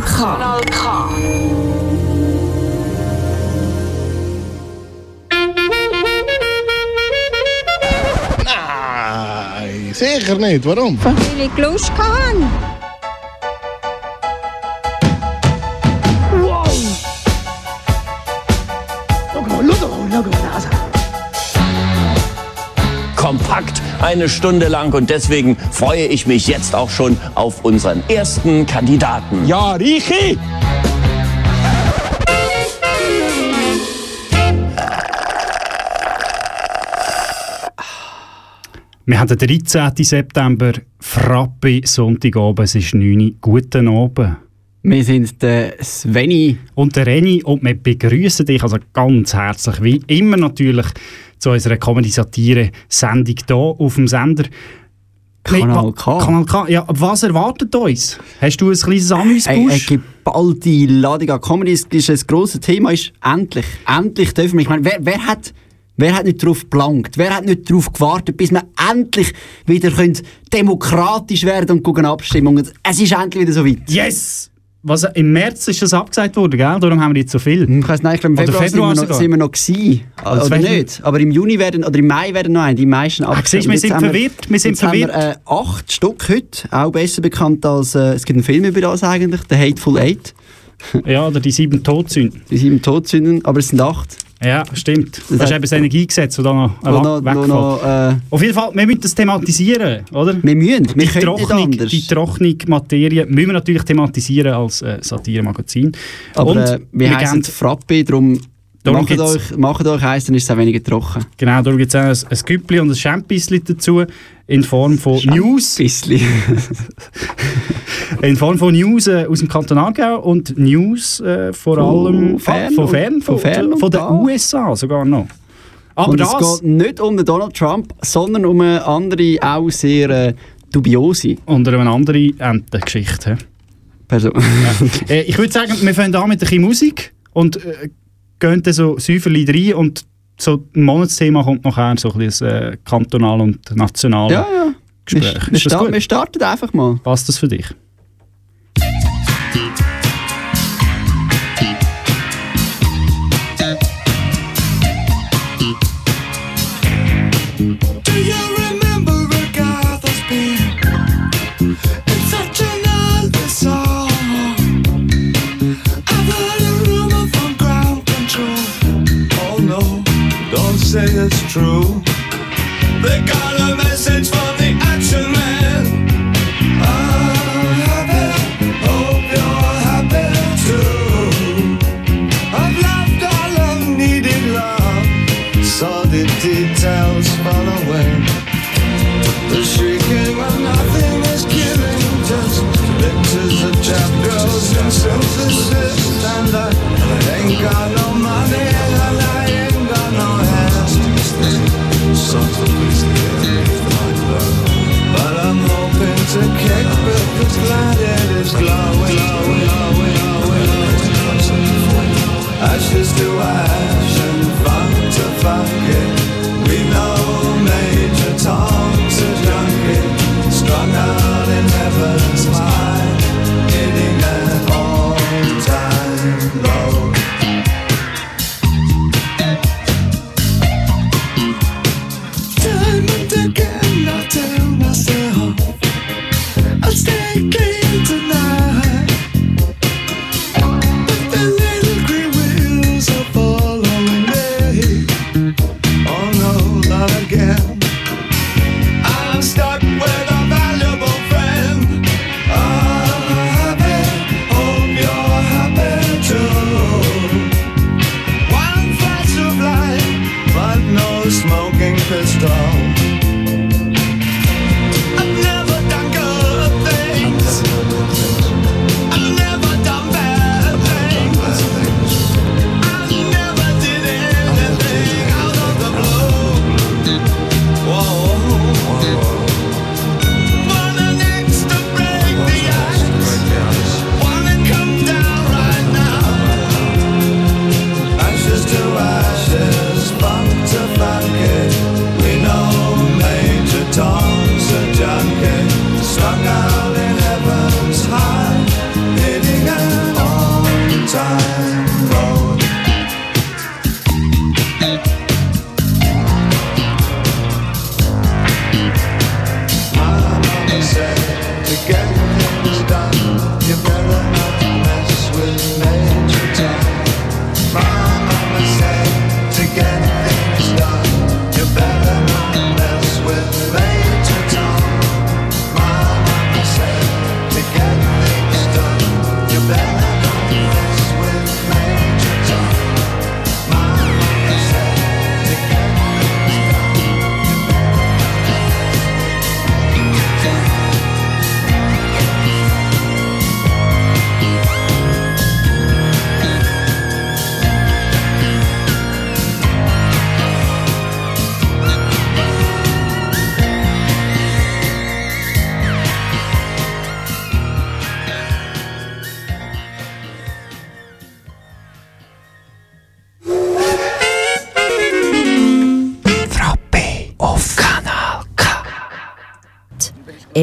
Kanal K. Kanal K. Nein, sicher nicht. Warum? Weil ich Lust eine Stunde lang und deswegen freue ich mich jetzt auch schon auf unseren ersten Kandidaten. Ja, Richi! Wir haben den 13. September, Frappe, Sonntagabend, es ist 9 Uhr. Guten Abend. Wir sind der Sveni. Und der Reni und wir begrüßen dich also ganz herzlich, wie immer natürlich, zu unserer Comedy-Satire-Sendung hier auf dem Sender. Kanal K. Kanal K. Ja, was erwartet uns? Hast du ein kleines Amüs Eine, geballte Ladung an Comedy ist, ist ein grosses Thema. Ist endlich, endlich dürfen wir. Ich meine, wer, wer hat... Wer hat nicht darauf gelangt? Wer hat nicht darauf gewartet, bis wir endlich wieder können demokratisch werden und gucken Abstimmungen? Es ist endlich wieder so weit. Yes! Was, Im März ist das abgesagt worden, gell? Darum haben wir jetzt so viel. Ich weiss nicht, ich glaube, im Februar, Februar sind, wir noch, sind wir noch gewesen. Also oder nicht? Aber im Juni werden, oder im Mai werden noch ein, die meisten siehst du, wir sind verwirrt, wir sind verwirrt. Wir, äh, acht Stück heute, auch besser bekannt als, äh, es gibt einen Film über das eigentlich, The Hateful Eight. Ja, oder die sieben Todsünden. Die sieben Todsünden, aber es sind acht. Ja, stimmt. Das, Das ist eben das Energiegesetz, das da noch, noch, wegfällt. noch, äh, Auf jeden Fall, wir müssen das thematisieren, oder? wir müssen, wir die können nicht anders. die trockene Materie müssen wir natürlich thematisieren als äh, Satire-Magazin. aber Und äh, wir wir heißen Frappe, darum Darum macht euch, macht euch eins, dann ist es auch weniger trocken. Genau, darum gibt es auch ein, ein Güppli und ein Champisli dazu in Form von News. In Form von News äh, aus dem Kanton Aargau und News äh, vor Von allem fern ah, von und- fern, von von, fern und von den. USA sogar noch. Aber Und es das geht nicht um den Donald Trump, sondern um eine andere, auch sehr äh, dubiose unter einer anderen Entengeschichte. Person. Äh, ich würde sagen, wir fangen an mit ein bisschen Musik und äh, gehen dann so Säuferli rein und so ein Monatsthema kommt nachher so ein bisschen äh, kantonal und national ja, ja. Wir, Gespräch. wir, Ist das sta gut? wir starten einfach mal. Passt das für dich? Say it's true. They got a message ashes to ash and fun to fuck it.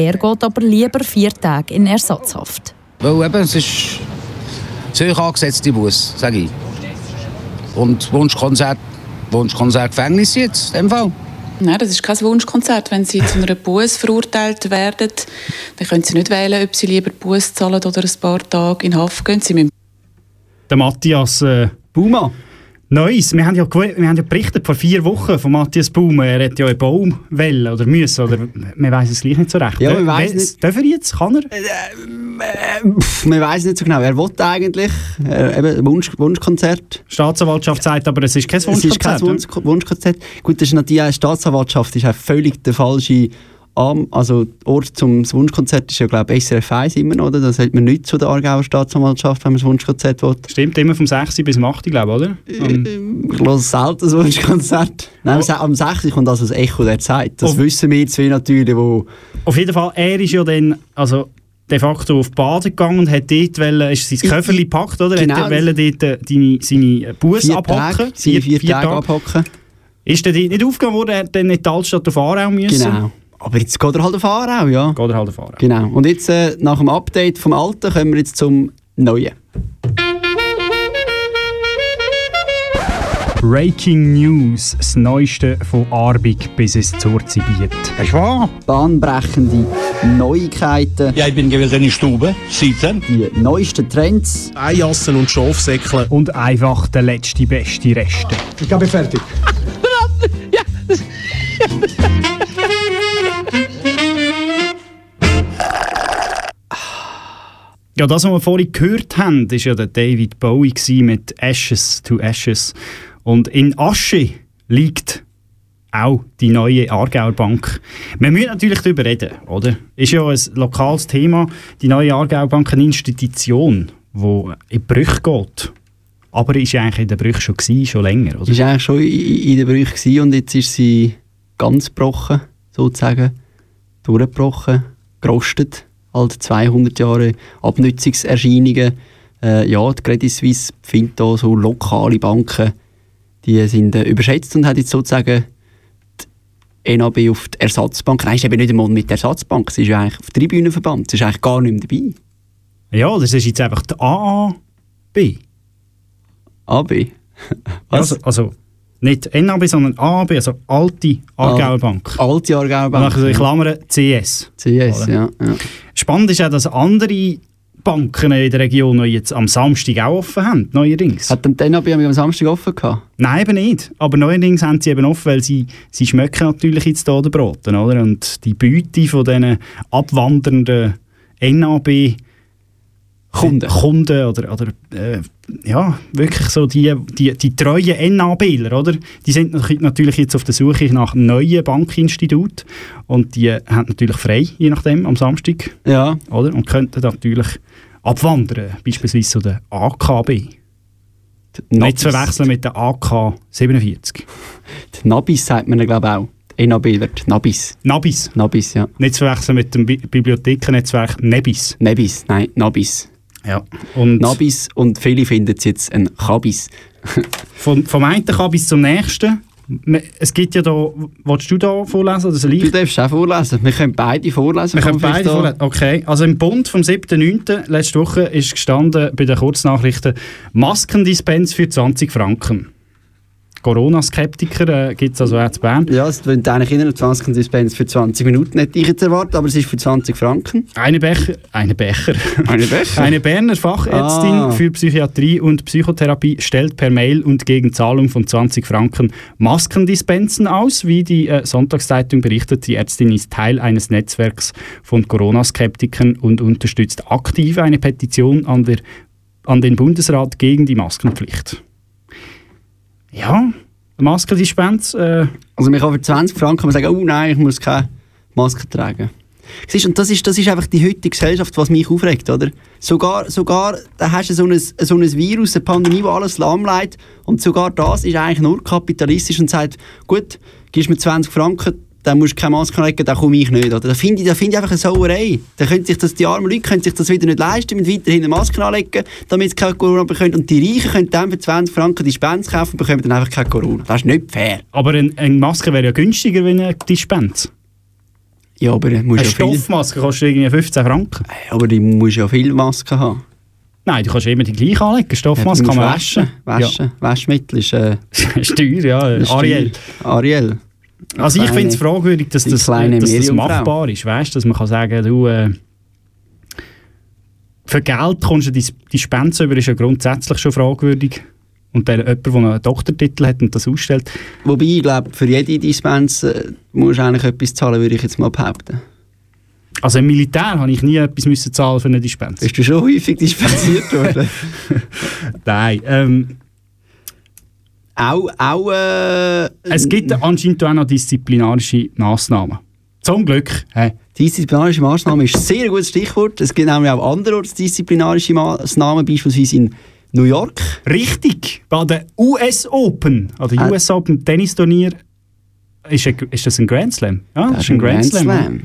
Er geht aber lieber vier Tage in Ersatzhaft. Weil eben, es ist zu hoch angesetzte Bus, sage ich. Und Wunschkonzert, Wunschkonzert Gefängnis jetzt, in dem Fall. Nein, das ist kein Wunschkonzert. Wenn Sie zu einer Buß verurteilt werden, dann können Sie nicht wählen, ob Sie lieber Buß zahlen oder ein paar Tage in Haft gehen. Sie müssen Der Matthias äh, Buma. Neues. Wir haben, ja, wir haben ja berichtet vor vier Wochen von Matthias Baume. Er hat ja einen Baum wollen oder müssen. Oder, wir weiss es gleich nicht so recht. Ja, weiss wer- nicht. Darf er jetzt? Kann er? Pff, man weiß nicht so genau. Er wollte eigentlich äh, eben Wunsch, Wunschkonzert. Staatsanwaltschaft sagt aber, es ist kein Es ist kein Wunschkonzert. Wunsch, Wunschkonzert. Gut, das ist natürlich die Staatsanwaltschaft ist auch völlig der falsche Arm. Also Ort zum das Wunschkonzert ist ja glaube ich SRF 1 immer noch, oder? Da sagt man nichts zu der Aargauer Staatsanwaltschaft, wenn man das Wunschkonzert will. Stimmt, immer vom 6. bis zum 8. glaube ich, oder? Ähm, Ich höre selten das Wunschkonzert. Nein, oh. am 6. kommt also das Echo der Zeit. Das Oh. wissen wir zwei natürlich, wo... Auf jeden Fall, er ist ja dann also de facto auf Baden gegangen und hat dort wollen, ist sein Köfferli gepackt, oder? Genau. Hat er wollen dort äh, deine, seine Bus Vier abhocken. Tage, vier, vier, Tage abhocken. Ist der dort nicht aufgegangen worden, er hat dann in die Altstadt auf Aarau müssen? Genau. Aber jetzt geht er halt auf Aarau, ja. Geht er halt auf Aarau. Genau. Und jetzt, äh, nach dem Update vom Alten, kommen wir jetzt zum Neuen. Breaking News, das Neueste von Arbig bis ins Zurzibiet. Ist wahr? Bahnbrechende Neuigkeiten, Ja, ich bin gewesen in der Stube, sitzen. die neuesten Trends. Eijassen und Schafsäckle. Und einfach der letzte beste Reste. Ich bin fertig. Ja, das, was wir vorhin gehört haben, war ja der David Bowie mit Ashes to Ashes. Und in Asche liegt auch die neue Aargauer Bank. Wir müssen natürlich darüber reden, oder? Ist ja ein lokales Thema. Die neue Aargauer Bank eine Institution, die in Brüche geht. Aber ist ja eigentlich in der Brüche schon gewesen, schon länger, oder? War eigentlich schon in, in der Brüche gewesen und jetzt ist sie ganz gebrochen, sozusagen. Durchgebrochen, gerostet. Halt 200 Jahre Abnützungserscheinungen. Äh, ja, die Credit Suisse findet da so lokale Banken, die sind äh, überschätzt und hat jetzt sozusagen die NAB auf die Ersatzbank. Nein, ist eben nicht einmal mit der Ersatzbank, sie ist ja eigentlich auf Tribünenverband, sie ist eigentlich gar nicht mehr dabei. Ja, das ist jetzt einfach die AAB. AB. Also, also nicht NAB, sondern AAB, also alte Aargauer Bank. Alte Aargauer Bank. nachher so in Klammern CS. CS, ja. ja. Spannend ist auch, dass andere Banken in der Region noch jetzt am Samstag auch offen haben, neuerdings. Hat dann die NAB am Samstag offen gehabt? Nein, eben nicht. Aber neuerdings haben sie eben offen, weil sie, sie schmecken natürlich jetzt hier den Broten, oder? Und die Beute von diesen abwandernden NAB Kunden. Kunden oder, oder äh, ja, wirklich so die, die, die treuen NABler, oder? Die sind natürlich- jetzt auf der Suche nach neuen Bankinstitut und die haben natürlich frei, je nachdem, am Samstag, Ja. oder? Und könnten natürlich abwandern, beispielsweise zu der AKB. Nicht zu verwechseln mit der AK 47. Die Nabis sagt man glaube ich auch. Die NABler, die Nabis. Nabis. Nabis, ja. Nicht zu verwechseln mit dem Bi Bibliothekennetzwerk Nebis. Nebis, nein, Nabis. Ja. Und Nabis und viele finden es jetzt ein Kabis. von, vom einen Kabis zum nächsten. Es gibt ja da, willst du da vorlesen oder soll ich? Du darfst auch vorlesen. Wir können beide vorlesen. Wir können beide vorlesen. Okay, also im Bund vom 7.9. letzte Woche ist gestanden bei den Kurznachrichten Maskendispens für 20 Franken. Corona-Skeptiker äh, gibt es also auch zu Bern. Ja, es wird eigentlich in 20 Dispens für 20 Minuten nicht ich jetzt erwarten, aber es ist für 20 Franken. Eine Becher, eine Becher. Eine Becher? Eine Berner Fachärztin Ah. für Psychiatrie und Psychotherapie stellt per Mail und gegen Zahlung von 20 Franken Maskendispensen aus. Wie die äh, Sonntagszeitung berichtet, die Ärztin ist Teil eines Netzwerks von Corona-Skeptikern und unterstützt aktiv eine Petition an, der, an den Bundesrat gegen die Maskenpflicht. Ja, Maskendispens. Äh, Also man kann für 20 Franken sagen, oh nein, ich muss keine Maske tragen. Siehst, und das ist, das ist einfach die heutige Gesellschaft, was mich aufregt, oder? Sogar, sogar da hast du so ein, so ein Virus, eine Pandemie, die alles lahmlegt und sogar das ist eigentlich nur kapitalistisch und sagt, gut, gibst mir 20 Franken, dann musst du keine Maske legen, dann komme ich nicht. Oder? Da finde ich, da finde ich einfach eine Sauerei. Da können sich das, die armen Leute können sich das wieder nicht leisten, mit weiterhin eine Maske anlegen, damit sie keine Corona bekommen. Und die Reichen können dann für 20 Franken die Spende kaufen und bekommen dann einfach keine Corona. Das ist nicht fair. aber ein- eine Maske wäre ja günstiger wie eine Dispens. Ja, aber du musst Eine ja viel, Stoffmaske kostet irgendwie 15 Franken. aber du musst ja viel Masken haben. Nein, du kannst immer die gleiche anlegen. Stoffmaske Ja, kann man waschen. Waschen. Waschmittel ist, äh, Ja. ist teuer, ja. ist Ariel. Ariel. Also ich finde es fragwürdig, dass das, dass das machbar ist. Weißt dass man kann sagen, du, äh, für Geld kommst du die, die Spende über, ist ja grundsätzlich schon fragwürdig. Und der jemand, der einen Doktortitel hat und das ausstellt, Wobei, ich glaube, für jede Dispense äh, musst du eigentlich etwas zahlen, würde ich jetzt mal behaupten. also im Militär habe ich nie etwas müssen zahlen für eine Dispense. Bist du schon häufig dispensiert worden? Nein, ähm, auch, auch, äh, es gibt anscheinend auch noch disziplinarische Massnahmen. Zum Glück. Hey. Disziplinarische Maßnahmen ist ein sehr gutes Stichwort. Es gibt nämlich auch anderorts disziplinarische Maßnahmen, beispielsweise in New York. Richtig, bei der US Open, also Ah. US Open Tennisturnier, ist, ein, ist das ein Grand Slam? Ja, das, ist ein Grand, Slam.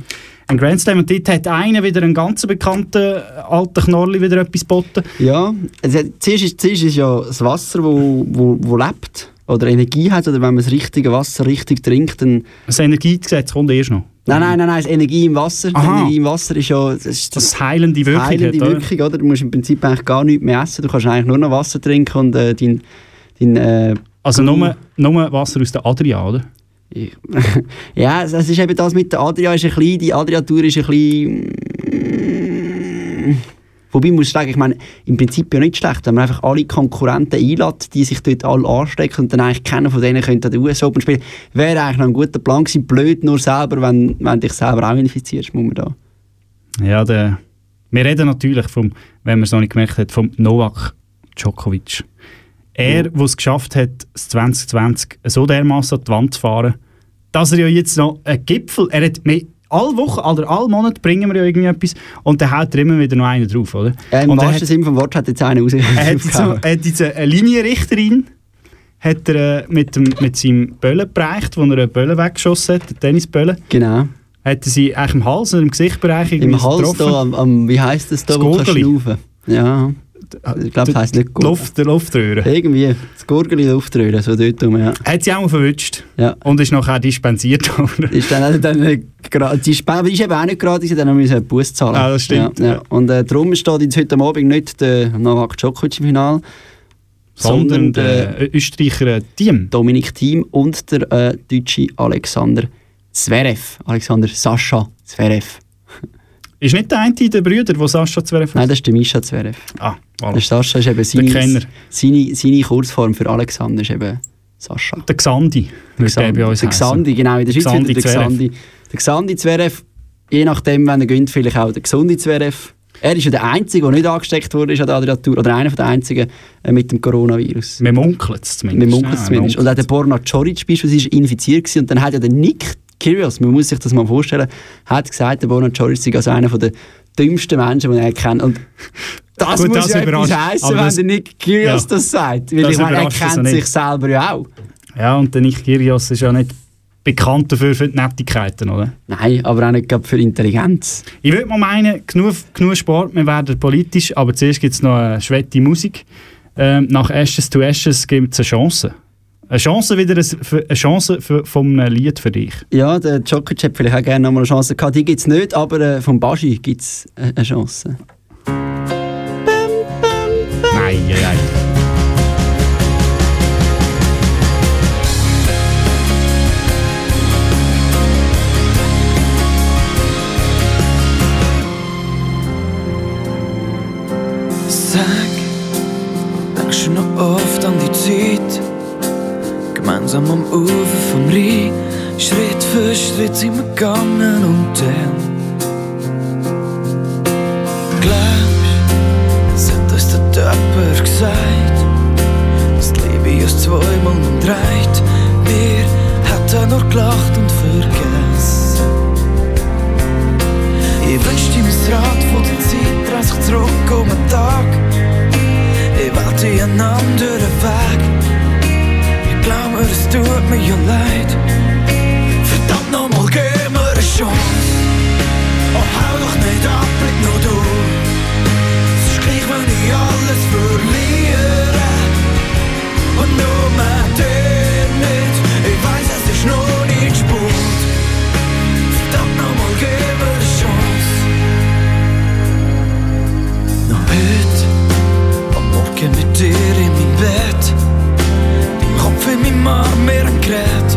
Ein Grand Slam und dort hat einer wieder einen ganz bekannten alten Knorrli wieder etwas geboten. Ja, also, zuerst, ist, zuerst ist ja das Wasser, wo, wo, wo lebt oder Energie hat, oder wenn man das richtige Wasser richtig trinkt, dann... Das Energiegesetz kommt erst noch. Nein, nein, nein, nein, das Energie im Wasser. Energie im Wasser ist ja... Das, ist Das heilende Wirkung heilende hat, oder? Wirkung, oder? Du musst im Prinzip eigentlich gar nichts mehr essen. Du kannst eigentlich nur noch Wasser trinken und äh, dein... dein äh, Also nur, nur Wasser aus der Adria, oder? Ja, es ist eben das mit der Adria ist ein bisschen, die Adria-Tour ist ein bisschen... mm, Wobei, muss ich sagen, ich meine, im Prinzip ja nicht schlecht, wenn man einfach alle Konkurrenten einlädt, die sich dort alle anstecken und dann eigentlich keiner von denen könnte an der US Open spielen, wäre eigentlich noch ein guter Plan gewesen. Blöd nur selber, wenn, wenn dich selber auch infizierst, muss man da. Ja, der, wir reden natürlich vom, wenn man es noch nicht gemerkt hat, vom Novak Djokovic. Er, der es geschafft hat, das 2020 so dermaßen an die Wand zu fahren, dass er ja jetzt noch einen Gipfel, er hat mehr, alle Woche oder alle Monate bringen wir ja irgendwie etwas und dann haut er immer wieder noch einen drauf, oder? Ja, Im und wahrsten Sinne vom Wort hat jetzt einer raus. er hat, jetzt so, er hat jetzt eine Linienrichterin hat er äh, mit, dem, mit seinem Böllen bereicht, wo er einen Böllen weggeschossen hat, den Tennisböllen. Genau. Hat er sie eigentlich im Hals oder im Gesichtbereich irgendwie Im Hals getroffen. da, am, am, wie heisst das da, Das wo du Ja, ich glaube, das heisst nicht Gurgel. Luft, der Luftröhre. Irgendwie, das Gurgeli Luftröhre, so dort rum, ja. Hat sie auch mal verwünscht. ja. Und ist nachher dispensiert worden. Ist dann, also dann gra- die Spende ist eben auch nicht gratis, dann müssen wir einen Bus zahlen. Ah, das stimmt, Ja, ja. Und äh, darum steht jetzt heute Abend nicht der Novak Djokovic im Finale, Sondern sondern der der Österreicher äh, Team. Dominik Thiem und der äh, deutsche Alexander Zverev. Alexander Sascha Zverev. Ist nicht der eine der Brüder, der Sascha Zverev Nein, das ist der Mischa Zverev. Ah, Der voilà. Sascha ist eben seine, seine, seine Kurzform für Alexander ist eben Sascha. Der Xandi. der bei uns der. Xandi, genau, in der Schweiz Xandi wieder der Zverev. Xandi. Der Xandi Zverev, je nachdem, wenn er gönnt, vielleicht auch der gesunde Zverev. Er ist ja der Einzige, der nicht angesteckt wurde ist an der Adriatur, oder einer der Einzigen äh, mit dem Coronavirus. Wir munkeln es zumindest. Wir munkeln es zumindest. Und auch der Borna Coric beispielsweise ist infiziert gewesen, und dann hat ja der Nick Kyrgios, man muss sich das mal vorstellen, hat gesagt, der Borna Coric sei also einer der dümmsten Menschen, die er kennt. Und das Gut, muss das ja etwas heissen, wenn das- der Nick Kyrgios Ja. das sagt. Weil Das ich meine, er uns kennt sich selber ja auch. Ja, und der Nick Kyrgios ist ja nicht bekannt dafür für die Nettigkeiten, oder? Nein, aber auch nicht für Intelligenz. Ich würde mal meinen, genug, genug Sport, wir werden politisch, aber zuerst gibt es noch eine schwette Musik. Ähm, nach Ashes to Ashes gibt es eine Chance. Eine Chance wieder, eine Chance für, von einem Lied für dich. Ja, der Djokovic hat vielleicht auch gerne noch mal eine Chance gehabt. Die gibt es nicht, aber äh, vom Baschi gibt es äh, eine Chance. Nein, nein, Gemeinsam am Ufer vom Rhein, Schritt für Schritt sind wir gegangen und dann Glaubst, es hat uns der Töpper gesagt, dass die Liebe uns zweimal umdreht. Wir hätten nur gelacht und vergessen. Ich wünsch dir ein Rad von der Zeit, dreh sich zurück um Tag. Ich dir einen anderen Weg glauben, es tut mir ja leid. Verdammt nochmal, gib mir eine Chance. Oh, hau doch nicht ab, blick nur du. Es ist gleich, wenn ich alles verliere. Und nur mit dir nicht. Ich weiß, es ist nur nicht Sport. Verdammt nochmal, gib mir eine Chance. Noch heute, am Morgen mit dir in mein Bett für meine Mama mir Gerät.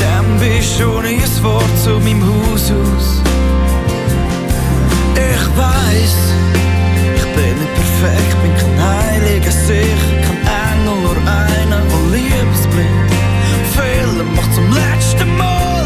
dann bist du ohne ein Wort zu meinem Haus aus. Ich weiß, ich bin nicht perfekt, bin kein heiliger Sich, kein Engel, nur einer, der liebensblind. Fehler macht zum letzten Mal.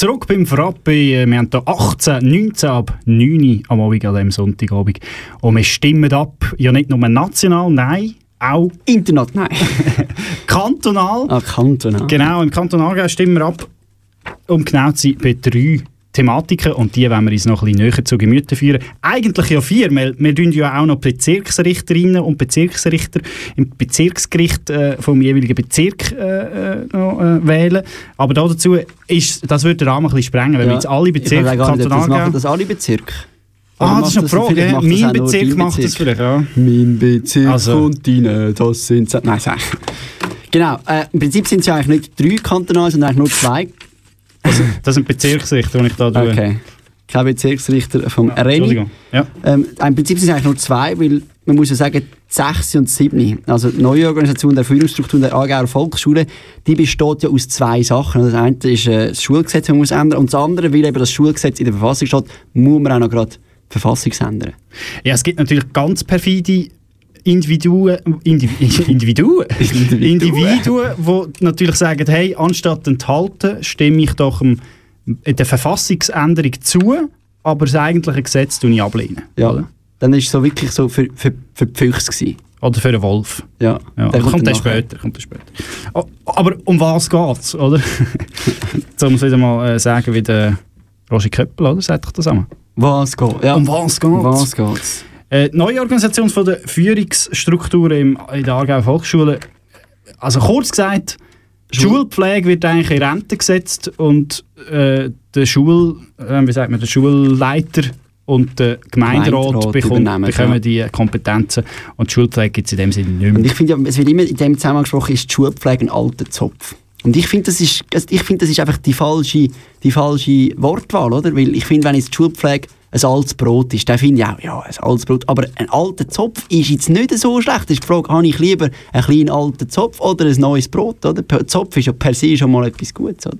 Zurück beim Frappe. Wir haben hier 18, 19 ab 9 Uhr am Abend an diesem Sonntagabend. Und wir stimmen ab, ja nicht nur national, nein, auch Internet, nein. kantonal. Ah, Kanton. Genau, im Kanton Aargau stimmen wir ab, um genau zu sein, bei drei Thematiken und die wollen wir uns noch ein bisschen näher zu Gemüte führen. Eigentlich ja vier, weil wir tun ja auch noch Bezirksrichterinnen und Bezirksrichter im Bezirksgericht äh, vom jeweiligen Bezirk äh, äh, noch, äh, wählen. Aber da dazu ist, das würde den Rahmen ein bisschen sprengen, wenn wir jetzt alle Bezirke ich weiß gar nicht, ob Kanton das machen das alle Bezirke. Ah, das ist eine Frage. das Mein Bezirk macht das vielleicht, ja. Mein Bezirk Also- und deine, das sind... Nein, sag. Genau, äh, im Prinzip sind es ja eigentlich nicht drei kantonal, sondern eigentlich nur zwei. Das sind Bezirksrichter, die ich da tue. Okay. Kein Bezirksrichter vom Reni. Entschuldigung. Ja. Ähm, Im Prinzip sind es eigentlich nur zwei, weil man muss ja sagen, die 6 und 7, also die neue Organisation der Führungsstruktur der Aargauer Volksschule, die besteht ja aus zwei Sachen. Das eine ist äh, das Schulgesetz, das man muss ändern und das andere, weil eben das Schulgesetz in der Verfassung steht, muss man auch noch gerade die Verfassung ändern. Ja, es gibt natürlich ganz perfide Individuen, Indiv Individuen, Individuen, die natürlich sagen, hey, anstatt enthalten, stimme ich doch dem, der Verfassungsänderung zu, aber das eigentliche Gesetz ich ablehnen. Ja. Oder, Dann ist es so wirklich so für, für, für die Füchse gewesen. oder für einen Wolf. Ja, Ja, der kommt, kommt dann später, kommt dann später. Oh, aber um was geht's, oder? Jetzt muss wieder mal äh, sagen, wie der Roger Köppel, oder? Sagt doch das einmal. Was geht? Ja. Um was geht's? Um was geht's? Äh, die neue Organisation von der Führungsstrukturen im, in der Aargau Volksschule. Also kurz gesagt, die Schul- Schulpflege wird eigentlich in Rente gesetzt und äh, der Schul, äh, wie sagt man, der Schulleiter und der Gemeinderat, Gemeinderat bekommt, bekommen ja. die Kompetenzen und die Schulpflege gibt es in dem Sinne nicht Und mehr. ich finde, ja, es wird immer in dem Zusammenhang gesprochen, ist die Schulpflege ein alter Zopf. Und ich finde, das ist, ich finde, das ist einfach die falsche, die falsche Wortwahl, oder? Weil ich finde, wenn jetzt die Schulpflege ein altes Brot ist, dann finde ich auch, ja, ein altes Brot. Aber ein alter Zopf ist jetzt nicht so schlecht. Ist die Frage, habe ich lieber einen kleinen alten Zopf oder ein neues Brot, oder? Zopf ist ja per se schon mal etwas Gutes, oder?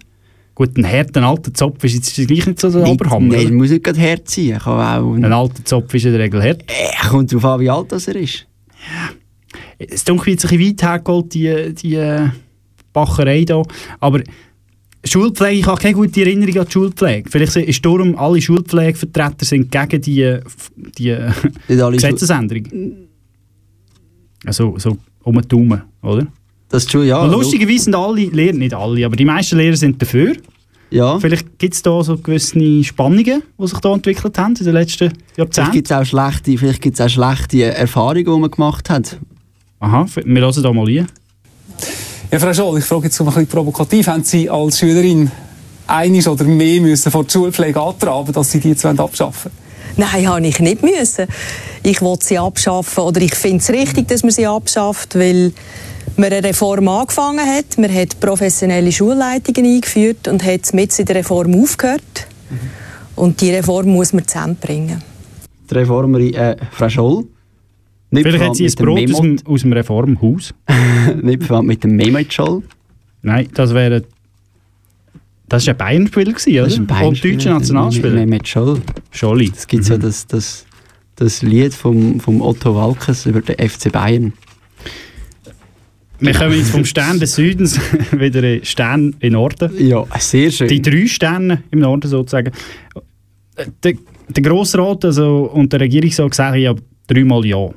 Gut, ein harter alter Zopf ist jetzt gleich nicht so der Oberhammer. Nein, muss nicht gerade Herz sein. Kann auch, Ein alter Zopf ist in der Regel hart. äh, kommt darauf an, wie alt das er ist. Es dunkelt jetzt ein bisschen weit hergeholt, die, die äh, Bacherei hier. Aber Schulpflege, ich habe keine gute Erinnerung an die Schulpflege. Vielleicht ist darum, alle Schulpflegevertreter sind gegen die, die Gesetzesänderung. Also so um den Daumen, oder? Das ist schon, ja. Und lustigerweise sind alle Lehrer, nicht alle, aber die meisten Lehrer sind dafür. Ja. Vielleicht gibt es da so gewisse Spannungen, die sich da entwickelt haben in den letzten Vielleicht Jahrzehnten. gibt es auch schlechte, vielleicht gibt's auch schlechte Erfahrungen, die man gemacht hat. Aha, wir hören da mal rein. Ja, Frau Scholl, ich frage jetzt mal ein bisschen provokativ. Haben Sie als Schülerin einiges oder mehr müssen vor die Schulpflege antraben, dass Sie die jetzt abschaffen Nein, habe ich nicht müssen. Ich will sie abschaffen oder ich finde es richtig, dass man sie abschafft, weil man eine Reform angefangen hat. Man hat professionelle Schulleitungen eingeführt und hat mit in der Reform aufgehört. Und die Reform muss man zusammenbringen. Die Reformerin äh, Frau Scholl. Nicht Vielleicht hat sie ein Brot aus dem aus dem Reformhaus. Nicht verwandt mit dem Mehmet Scholl. Nein, das wäre. Das war ein Bayern-Spiel, oder? Das ist ein Und Bayern-Spieler, deutscher Nationalspieler. Mehmet Scholl. Scholli. Es gibt ja das, das, das Lied vom, vom Otto Walkes über den FC Bayern. Wir kommen jetzt vom Stern des Südens wieder in Stern im Norden. Ja, sehr schön. Die drei Sterne im Norden sozusagen. Äh, Der, der Grossrat also, und der Regierungsrat sagen ja dreimal Ja,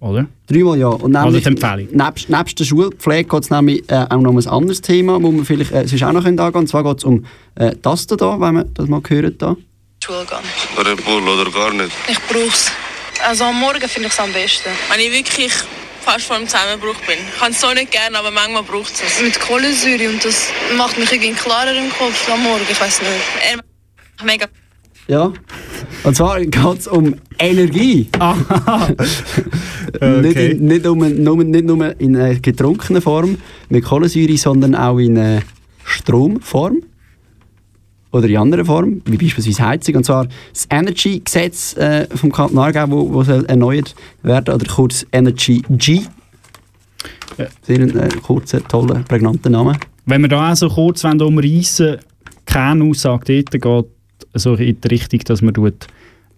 oder? Dreimal ja. Und Also nämlich, die Empfehlung. Nebst, nebst der Schulpflege geht es nämlich äh, auch noch um ein anderes Thema, wo wir vielleicht äh, sonst auch noch angehen können. Und zwar geht es um äh, das da, wenn man das mal gehört da. Schule gehen. Red Bull oder gar nicht. Ich brauch's. Also am Morgen finde ich es am besten. Wenn ich wirklich fast vor dem Zusammenbruch bin. Ich kann es so nicht gerne, aber manchmal braucht es Mit Kohlensäure und das macht mich irgendwie klarer im Kopf am Morgen. Ich weiß nicht. Er macht mega Ja. Und zwar geht es um Energie. nicht, Okay. in, nicht, um, nur, nicht nur in äh, getrunkener Form mit Kohlensäure, sondern auch in Stromform. oder in anderer Form, wie beispielsweise Heizung, und zwar das Energy-Gesetz äh, vom Kanton Aargau, wo, wo soll erneuert werden, oder kurz Energy G. Sehr ein äh, kurzer, toller, prägnanter Name. Wenn wir da auch so kurz wollen umreißen Kernaussage dort geht so in die Richtung, dass man tut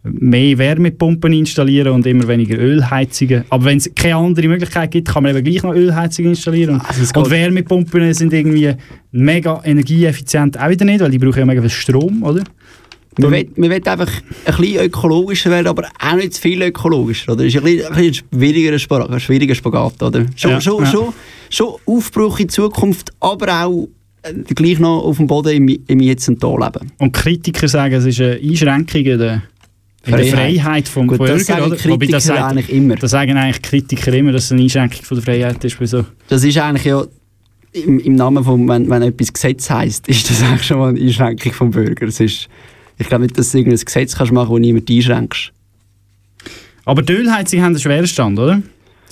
mehr Wärmepumpen installieren und immer weniger Ölheizungen. Aber wenn es keine andere Möglichkeit gibt, kann man eben gleich noch Ölheizungen installieren. Und, Also und Wärmepumpen sind irgendwie mega energieeffizient auch wieder nicht, weil die brauchen ja mega viel Strom, oder? Man will, man will einfach ein bisschen ökologischer werden, aber auch nicht zu viel ökologischer. Oder? Das ist ein bisschen, ein schwieriger, Spagat, schwieriger Spagat. Oder? Schon, Ja, schon, ja. Schon, schon Aufbruch in Zukunft, aber auch gleich noch auf dem Boden im, im Jetzt und Hier leben. Und Kritiker sagen, es ist eine Einschränkung in der, in der Freiheit. Freiheit vom Gut, das Bürger. sagen oder? Wobei Kritiker das sagt- eigentlich immer. Das sagen eigentlich Kritiker immer, dass es eine Einschränkung von der Freiheit ist. Bei so. Das ist eigentlich ja im, im Namen von, wenn, wenn etwas Gesetz heisst, ist das eigentlich schon mal eine Einschränkung vom Bürger. Es ist, ich glaube nicht, dass du irgendein Gesetz kannst machen, wo niemand einschränkst. Aber die Ölheizungen haben einen schweren Stand, oder?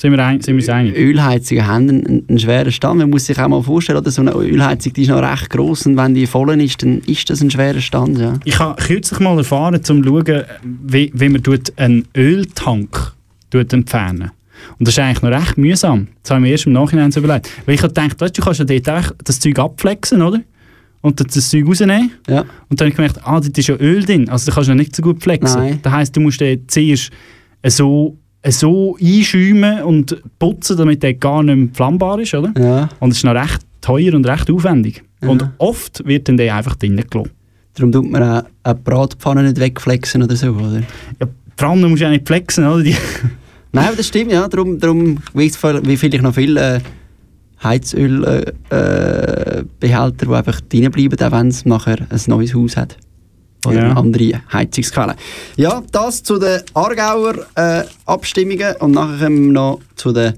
Sind wir, ein, sind wir uns einig? Ölheizungen haben einen, einen schweren Stand. Man muss sich auch mal vorstellen, oder? so eine Ölheizung die ist noch recht gross und wenn die voll ist, dann ist das ein schwerer Stand. Ja. Ich habe kürzlich mal erfahren, um zu schauen, wie, wie man tut einen Öltank tut entfernen Und das ist eigentlich noch recht mühsam. Das habe ich mir erst im Nachhinein so überlegt. Weil ich habe gedacht, weißt, du kannst ja dort das Zeug abflexen, oder? Und dann das Zeug rausnehmen. Ja. Und dann habe ich gemerkt, ah, dort ist ja Öl drin. Also da kannst du noch nicht so gut flexen. Nein. Das heisst, du musst den zuerst so, so einschäumen und putzen, damit der gar nicht mehr flammbar ist, oder? Ja. Und es ist noch recht teuer und recht aufwendig. Und oft wird dann der einfach drinnen gelassen. Darum tut man auch eine Bratpfanne nicht wegflexen oder so, oder? Ja, die Pfanne musst du ja nicht flexen, oder? Die Nein, das stimmt, ja. Darum, darum wie, vielleicht noch viele äh, Heizölbehälter, äh, Behälter, die einfach drin bleiben, auch wenn es nachher ein neues Haus hat. Oder Ja. andere Heizungsquelle. Ja, das zu den Aargauer äh, Abstimmungen und nachher kommen wir noch zu den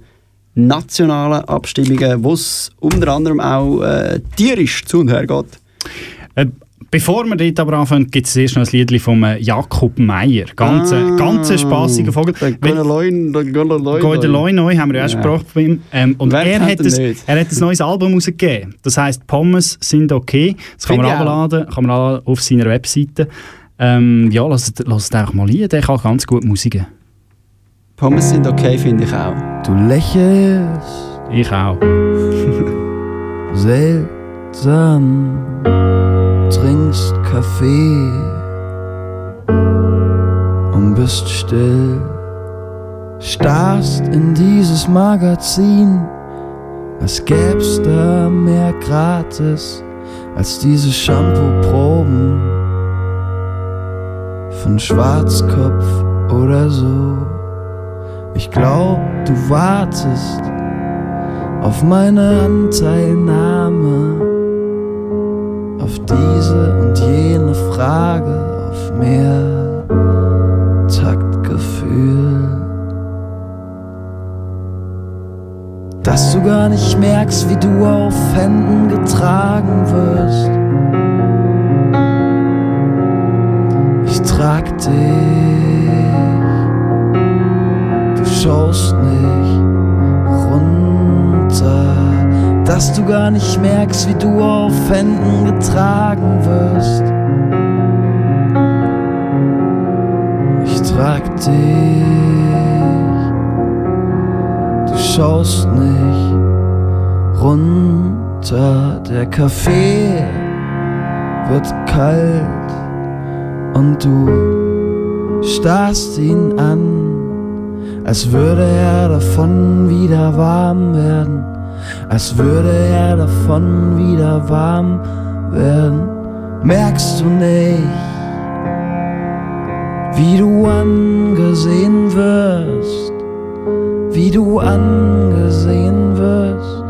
nationalen Abstimmungen, wo es unter anderem auch äh, tierisch zu und her geht. Äh, Bevor wir dort aber anfangen, gibt es erst noch ein Lied von äh, Jakob Meier. Ganz, Ah, ganz ein spassiger Vogel. Goide Loin neu haben wir ja auch gesprochen von ihm. Ähm, und Wer er hat, ein, nicht? er hat ein neues Album rausgegeben. Das heisst Pommes sind okay. Das kann man abladen, kann man abladen auf seiner Webseite. Ähm, ja, lasst lasst einfach mal rein. Der kann ganz gut Musik. Pommes sind okay, finde ich auch. Du lächelst Ich auch. seltsam, trinkst Kaffee und bist still, starrst in dieses Magazin, als gäb's da mehr gratis als diese Shampoo-Proben von Schwarzkopf oder so. Ich glaub, du wartest auf meine Anteilnahme, diese und jene Frage, auf mehr Taktgefühl. Dass du gar nicht merkst, wie du auf Händen getragen wirst. Ich trag dich, du schaust nicht dass du gar nicht merkst, wie du auf Händen getragen wirst. Ich trag dich, du schaust nicht runter, der Kaffee wird kalt und du starrst ihn an, als würde er davon wieder warm werden, als würde er davon wieder warm werden. Merkst du nicht, wie du angesehen wirst, wie du angesehen wirst,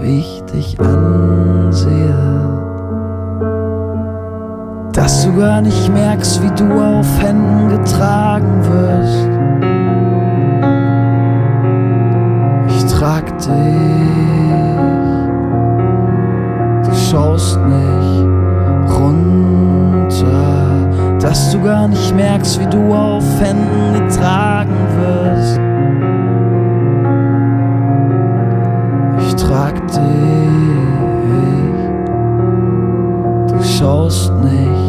wie ich dich ansehe dass du gar nicht merkst, wie du auf Händen getragen wirst. Trag dich, du schaust nicht runter, dass du gar nicht merkst, wie du auf Händen getragen wirst. Ich trag dich. Du schaust nicht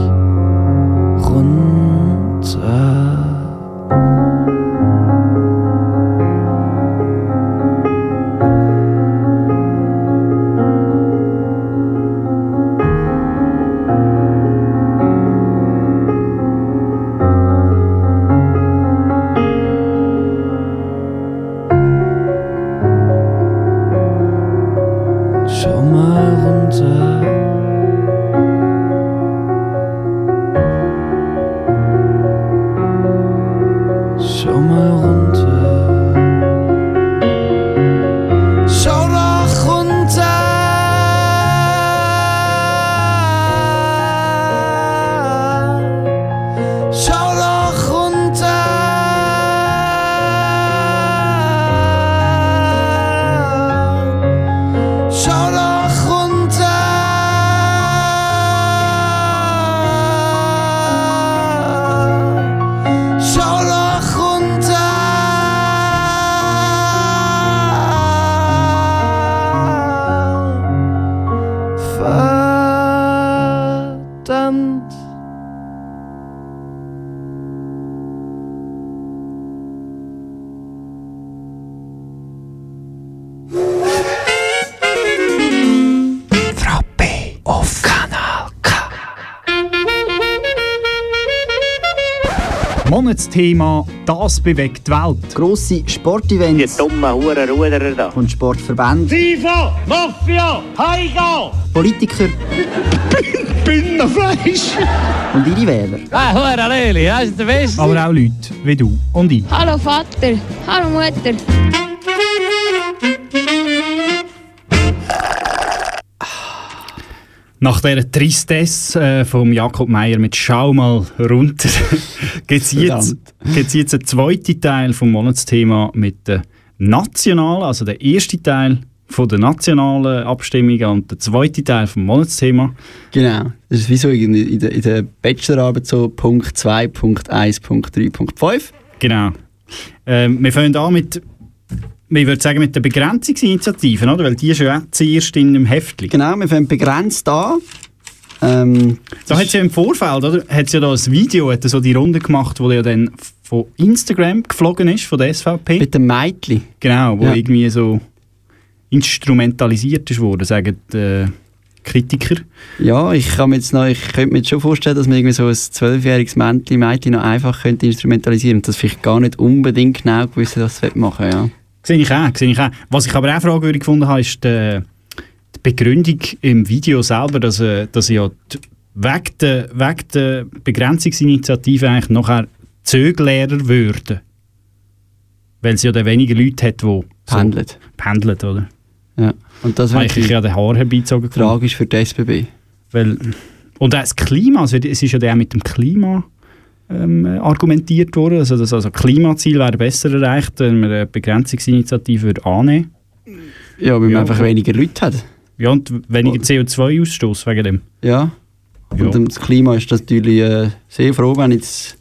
Monatsthema «Das bewegt die Welt». Grosse Sportevents. Die dummen Hurenruderer da. Von Sportverbänden. FIFA, Mafia, Heiga! Politiker. Bündnerfleisch! Und ihre Wähler. Ah, Hure Leli, das ist der Beste. Aber auch Leute wie du und ich. Hallo Vater, hallo Mutter. Nach dieser Tristesse äh, von Jakob Meyer mit «Schau mal runter» gibt es jetzt, gibt's jetzt einen zweiten Teil vom Monatsthema mit der nationalen, also der erste Teil von der nationalen Abstimmungen und der zweite Teil vom Monatsthema. Genau. Das ist wie so in, in der, in der Bachelorarbeit so Punkt 2, Punkt 1, Punkt 3, Punkt 5. Genau. Ähm, wir fangen an mit, ich würde sagen, mit den Begrenzungsinitiativen, oder? Weil die ist ja zuerst in einem Heftchen. Genau, wir fangen begrenzt an. Ähm, Da hat es ja im Vorfeld, oder? Hat es ja da ein Video, hat so die Runde gemacht, wo ja dann von Instagram geflogen ist, von der SVP. Mit dem Mädchen. Genau, wo Ja. irgendwie so instrumentalisiert ist worden, sagen die äh, Kritiker. Ja, ich, kann mir jetzt noch, ich könnte mir jetzt schon vorstellen, dass man irgendwie so ein zwölfjähriges Mädchen, Mädchen noch einfach könnte instrumentalisieren und das vielleicht gar nicht unbedingt genau gewusst was es machen ja. Sehe ich auch, sehe ich auch. Was ich aber auch fragwürdig gefunden habe, ist die, die Begründung im Video selber, dass, äh, dass ja die, wegen der, wegen der Begrenzungsinitiative eigentlich nachher Zöglehrer würden. Weil es ja dann weniger Leute hat, die Pendeln. So pendeln, oder? Ja. Und das habe wäre ich ja den Haar herbeizogen. tragisch für die SBB. Weil, und auch das Klima, also es ist ja auch mit dem Klima ähm, argumentiert worden, also das also Klimaziel wäre besser erreicht, wenn man eine Begrenzungsinitiative würde annehmen Ja, weil man Ja, einfach okay. weniger Leute hat. Ja, und weniger CO2-Ausstoß wegen dem. Ja. Ja. Und das Klima ist natürlich äh, sehr froh, wenn jetzt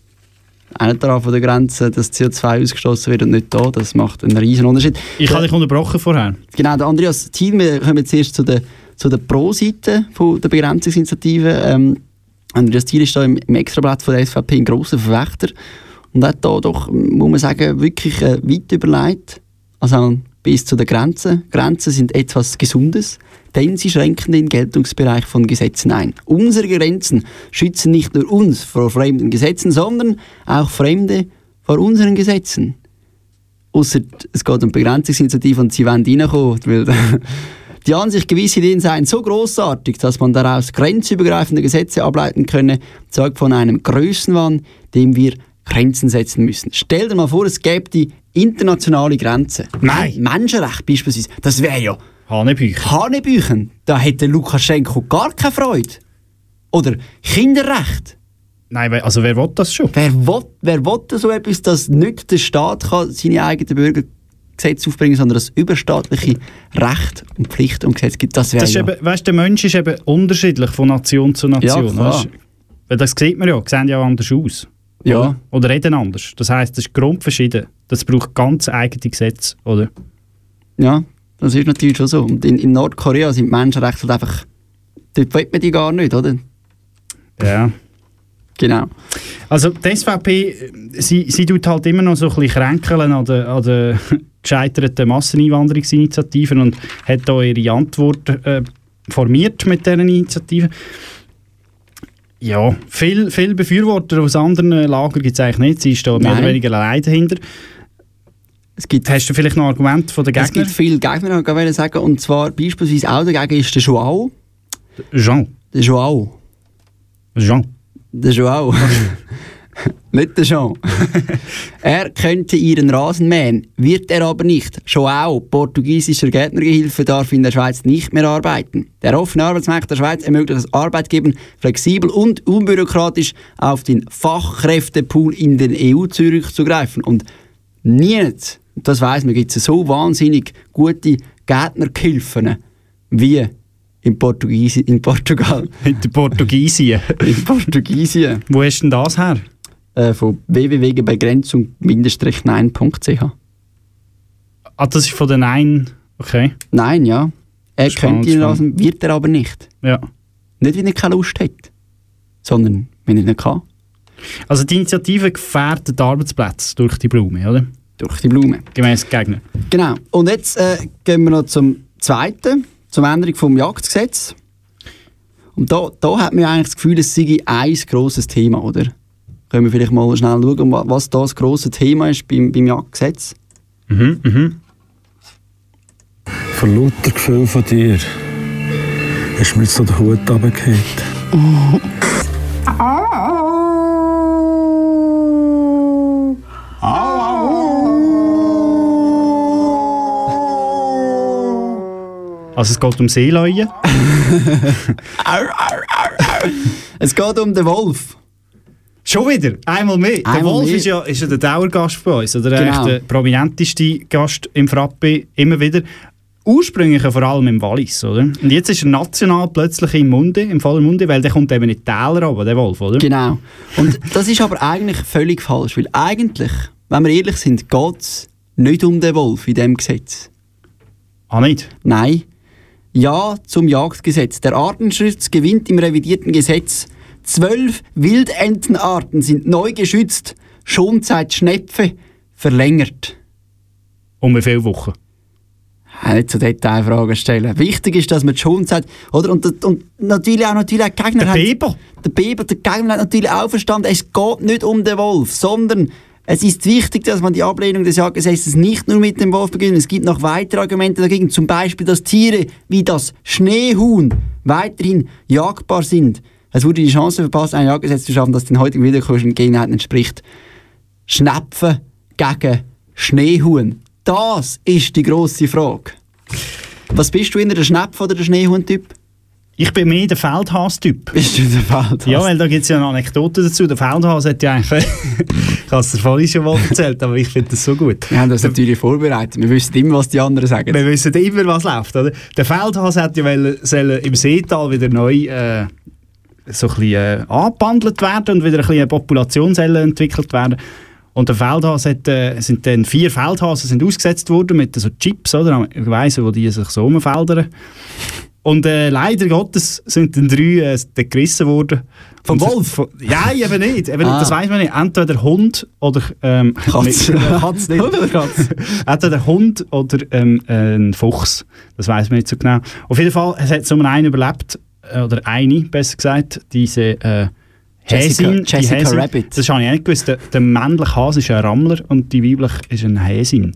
einer daran von der Grenze das CO2 ausgestoßen wird und nicht da. Das macht einen riesen Unterschied. Ich habe dich unterbrochen vorher. Genau, der Andreas Thiel, wir kommen jetzt erst zu der, zu der Pro-Seite von der Begrenzungsinitiative. Ähm, Andreas Thiel ist da im, im Extrablatt von der SVP ein grosser Verwächter und hat da doch, muss man sagen, wirklich äh, weit überlegt. Also bis zu den Grenzen. Grenzen sind etwas Gesundes, denn sie schränken den Geltungsbereich von Gesetzen ein. Unsere Grenzen schützen nicht nur uns vor fremden Gesetzen, sondern auch Fremde vor unseren Gesetzen. Ausser es geht um Begrenzungsinitiative und sie wollen reinkommen, weil die an sich gewisse Ideen seien so großartig, dass man daraus grenzübergreifende Gesetze ableiten könne, zeugt von einem Größenwahn, dem wir Grenzen setzen müssen. Stell dir mal vor, es gäbe die internationale Grenze. Nein. Menschenrecht beispielsweise, das wäre ja Hanebüchen. Hanebüchen. Da hätte Lukaschenko gar keine Freude. Oder Kinderrecht. Nein, also wer will das schon? Wer will, wer will so etwas, dass nicht der Staat kann seine eigenen Bürger Gesetze aufbringen, sondern das überstaatliche Recht und Pflicht und Gesetz gibt, das wäre Das ja... eben, weißt, der Mensch ist eben unterschiedlich von Nation zu Nation. Ja, weißt? Das sieht man ja, die sehen ja anders aus. Ja. Oder, oder reden anders. Das heisst, das ist grundverschieden. Das braucht ganz eigene Gesetze, oder? Ja, das ist natürlich schon so. Und in, in Nordkorea sind die Menschenrechte halt einfach... Dort will man die gar nicht, oder? Ja. Genau. Also die SVP, sie, sie tut halt immer noch so ein bisschen kränkeln an den, an den gescheiterten Masseneinwanderungsinitiativen und hat da ihre Antwort äh, formiert mit dieser Initiative. Ja, viel, viel Befürworter aus anderen Lagern gibt es eigentlich nicht. Sie ist da mehr oder weniger allein dahinter. Es gibt, Hast du vielleicht noch Argumente von den es Gegnern? gibt viele Gegner, die ich sagen und zwar beispielsweise auch dagegen ist der Joao. Jean. Der Joao. Jean. Der Joao. nicht der Jean. er könnte ihren Rasen mähen, wird er aber nicht. Joao, portugiesischer Gärtnergehilfe, darf in der Schweiz nicht mehr arbeiten. Der offene Arbeitsmarkt der Schweiz ermöglicht es Arbeitgebern, flexibel und unbürokratisch auf den Fachkräftepool in den EU zurückzugreifen. Und niemand, das weiss man, gibt es so wahnsinnig gute Gärtnergehilfen wie in, Portugiesi in Portugal. In Portugiesien. in Portugiesien. Wo du denn das her? Äh, von www.begrenzung-nein.ch. Ah, das ist von den Nein. Okay. Nein, ja. Er Spannend, könnte ihn lassen, wird er aber nicht. Ja. Nicht, weil er keine Lust hat, sondern wenn er nicht kann. Also die Initiative gefährdet die Arbeitsplätze durch die Blume, oder? Durch die Blume. Gemäß Gegner. Genau. Und jetzt äh, gehen wir noch zum zweiten, zum Änderung vom Jagdgesetz. Und da, da hat man ja eigentlich das Gefühl, es sei ein grosses Thema, oder? Können wir vielleicht mal schnell schauen, wa- was da das grosse Thema ist beim, beim Jagdgesetz? Mhm, mhm. Vor lauter Gefühl von dir ist mir jetzt so der Hut runtergefallen. Also es geht um Seeleuen. Es geht um den Wolf. Schon wieder? Einmal mehr? der Einmal Wolf mehr. Ist, ja, ist ja der Dauergast bei uns. Oder Genau. der prominenteste Gast im Frappe. Immer wieder. Ursprünglich vor allem im Wallis, oder? Und jetzt ist er national plötzlich im Munde, im vollen Munde, weil der kommt eben in die Täler runter, der Wolf, oder? Genau. Und das ist aber eigentlich völlig falsch, weil eigentlich, wenn wir ehrlich sind, geht es nicht um den Wolf in dem Gesetz. Ah, nicht? Nein. Ja zum Jagdgesetz. Der Artenschutz gewinnt im revidierten Gesetz. Zwölf Wildentenarten sind neu geschützt. Schonzeit Schnepfe verlängert. Um wie viele Wochen? Nicht so Detailfragen stellen. Wichtig ist, dass man die Schonzeit... Oder? Und, und natürlich auch natürlich auch Gegner... Der Biber? Der Biber, der Gegner hat natürlich auch verstanden, es geht nicht um den Wolf, sondern es ist wichtig, dass man die Ablehnung des Jagdgesetzes nicht nur mit dem Wolf beginnt. Es gibt noch weitere Argumente dagegen, zum Beispiel, dass Tiere wie das Schneehuhn weiterhin jagbar sind. Es wurde die Chance verpasst, ein Jagdgesetz zu schaffen, das den heutigen Wiederkursen Gegebenheiten entspricht. Schnepfen gegen Schneehuhn. Das ist die grosse Frage. Was bist du, eher der Schnepfen oder der Schneehuhn-Typ? Ich bin mehr der Feldhas-Typ. Bist du der Feldhas? Ja, weil da gibt es ja eine Anekdote dazu. Der Feldhas hat ja eigentlich... ich habe es dir vorhin schon mal erzählt, aber ich finde das so gut. Wir haben das natürlich vorbereitet. Wir wissen immer, was die anderen sagen. Wir wissen immer, was läuft, oder? Der Feldhas hat ja wollen, sollen im Seetal wieder neu äh, so ein bisschen äh, angebandelt werden und wieder ein bisschen eine Population soll entwickelt werden. Und der Feldhas hat, äh, sind dann vier Feldhasen sind ausgesetzt worden mit so Chips, oder? Ich weiss, wo die sich so umfeldern. Und äh, leider Gottes sind dann drei äh, dann gerissen worden. Vom Wolf? Von, ja, eben nicht. Eben, Ah. Das weiß man nicht. Entweder Hund oder... Ähm, Katze. Katze nicht. Oder Katze. Entweder Hund oder ähm, ein Fuchs. Das weiß man nicht so genau. Auf jeden Fall es hat so einen überlebt, oder eine, besser gesagt, diese äh, Jessica- Häsin. die Jessica Häsin. Rabbit. Das habe ich auch nicht gewusst. Der, der männliche Hase ist ein Rammler und die weibliche ist ein Häsin.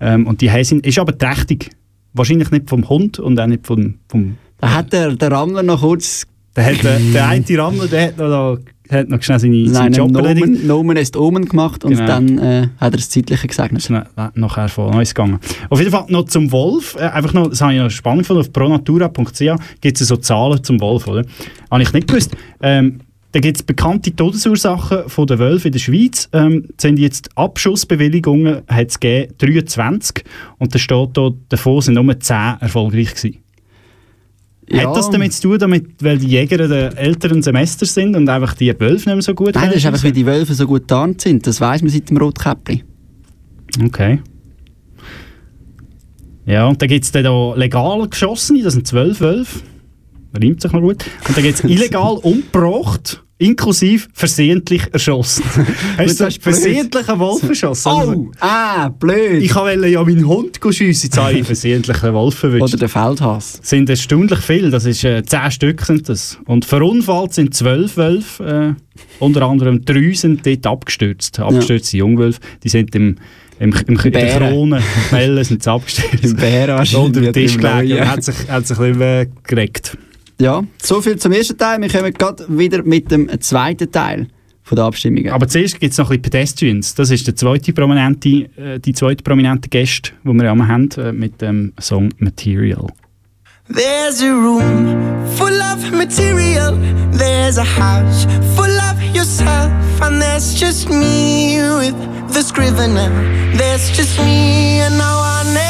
Ähm, und die Häsin ist aber trächtig. Wahrscheinlich nicht vom Hund und auch nicht vom... vom Da hat der, der Rammler noch kurz der, hat, der, der eine Rammler der hat noch, hat noch schnell seine, seinen seinen Job erledigt. Nomen, Nomen ist Omen gemacht und Genau. dann äh, hat er das Zeitliche gesegnet. ist na- na- nachher von Neues gegangen. Auf jeden Fall noch zum Wolf. Äh, einfach noch, das habe ich noch spannend gefunden. Auf pronatura.ch gibt es so Zahlen zum Wolf, oder? Habe ich nicht gewusst. Ähm, da gibt es bekannte Todesursachen von den Wölfen in der Schweiz. Ähm, es sind jetzt Abschussbewilligungen hat es gegeben, 23. Und da steht da, davon sind nur 10 erfolgreich gewesen. Ja. Hat das damit zu tun, damit, weil die Jäger den älteren Semester sind und einfach die Wölfe nicht mehr so gut Nein, das ist einfach, weil die Wölfe so gut tarnt sind. Das weiß man seit dem Rotkäppli. Okay. Ja, und dann gibt es dann da legal geschossene, das sind zwölf Wölfe. Reimt sich noch gut. Und dann gibt es illegal umgebracht, inklusive versehentlich erschossen. Hast du versehentlich einen Wolf erschossen? Oh, ah, blöd. Ich wollte ja meinen Hund schiessen, jetzt habe ich versehentlich einen Wolf erwischt. Oder der Feldhass. sind erstaunlich viel, das ist äh, zehn Stück sind das. Und verunfallt sind zwölf Wölfe, äh, unter anderem drei sind dort abgestürzt, abgestürzte Jungwölfe, die sind im im, im, in der Bären. Krone, Mellen sind sie abgestürzt. Im Bären wahrscheinlich, Unter den oder Tisch im gelegen und hat sich, hat sich ein bisschen äh, geregt. Ja, so viel zum ersten Teil. Wir kommen gerade wieder mit dem zweiten Teil von der Abstimmungen. Aber zuerst gibt es noch ein bisschen Pedestrians. Das ist der zweite prominente, äh, die zweite prominente Gäste, die wir mal haben, äh, mit dem Song Material. There's a room full of material. There's a house full of yourself. And there's just me with the scrivener. There's just me and no one else.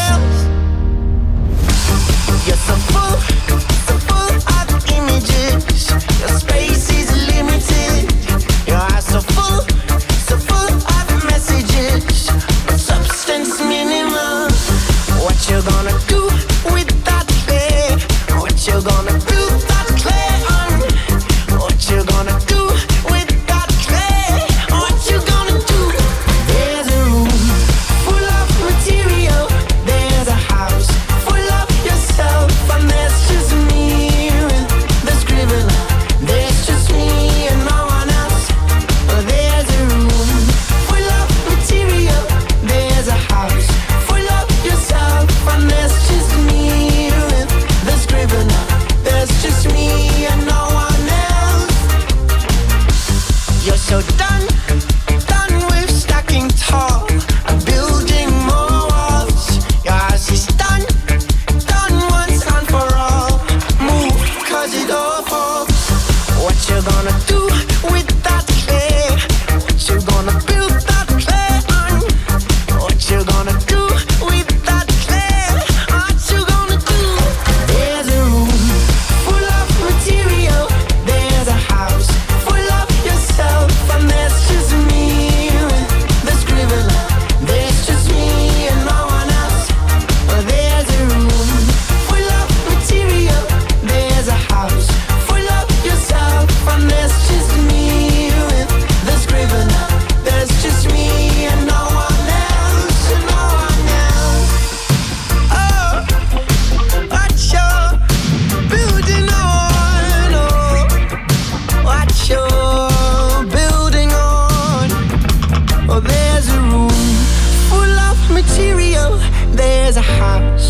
House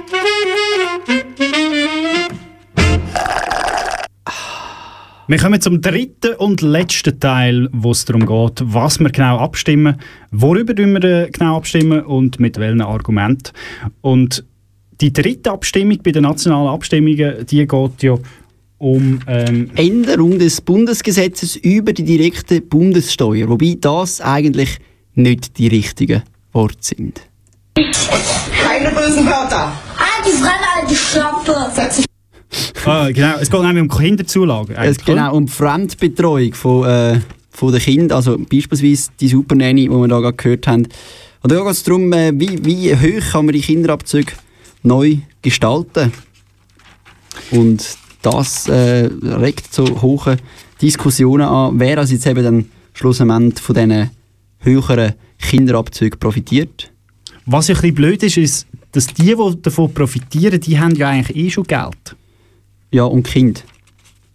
Wir kommen zum dritten und letzten Teil, wo es darum geht, was wir genau abstimmen, worüber wir äh, genau abstimmen und mit welchen Argumenten. Und die dritte Abstimmung bei den nationalen Abstimmungen, die geht ja um... Ähm, Änderung des Bundesgesetzes über die direkte Bundessteuer, wobei das eigentlich nicht die richtigen Worte sind. Keine bösen Wörter. Alte Fremde, alte Schlampe. ah, genau, es geht nämlich um Kinderzulagen. Es genau um die Fremdbetreuung von, äh, von den Kindern, also beispielsweise die Supernanny, die wir da gerade gehört haben. Und da geht es darum, äh, wie, wie hoch kann man die Kinderabzüge neu gestalten. Und das äh, regt zu hohen Diskussionen an, wer also jetzt eben dann schlussendlich von diesen höheren Kinderabzügen profitiert. Was ein bisschen blöd ist, ist, dass die, die davon profitieren, die haben ja eigentlich eh schon Geld. Ja, und Kind.